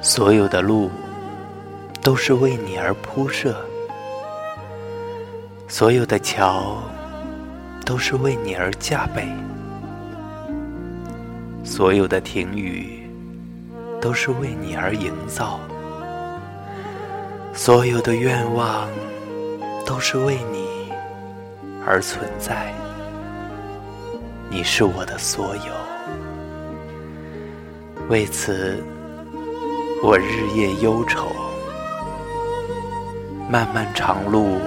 所有的路都是为你而铺设，所有的桥都是为你而架备，所有的停雨都是为你而营造，所有的愿望都是为你而存在。你是我的所有，为此。我日夜忧愁，漫漫长路，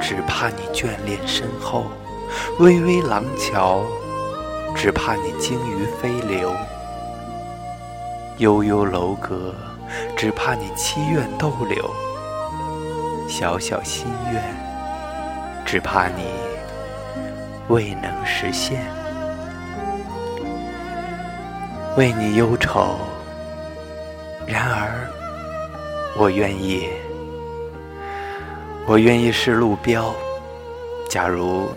只怕你眷恋身后；巍巍廊桥，只怕你精于飞流；悠悠楼阁，只怕你期愿逗留；小小心愿，只怕你未能实现。为你忧愁。然而，我愿意，我愿意是路标。假如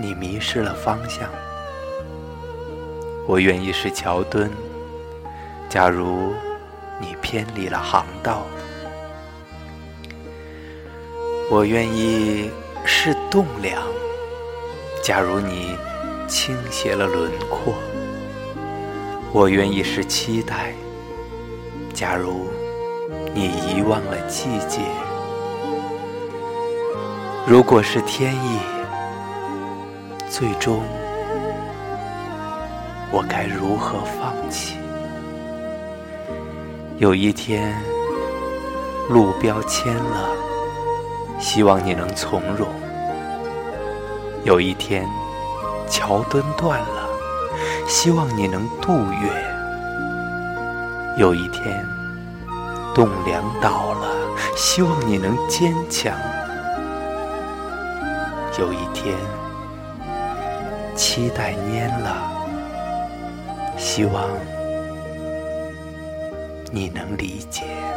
你迷失了方向，我愿意是桥墩。假如你偏离了航道，我愿意是栋梁。假如你倾斜了轮廓，我愿意是期待。假如你遗忘了季节，如果是天意，最终我该如何放弃？有一天路标签了，希望你能从容；有一天桥墩断了，希望你能渡越。有一天，栋梁倒了，希望你能坚强；有一天，期待蔫了，希望你能理解。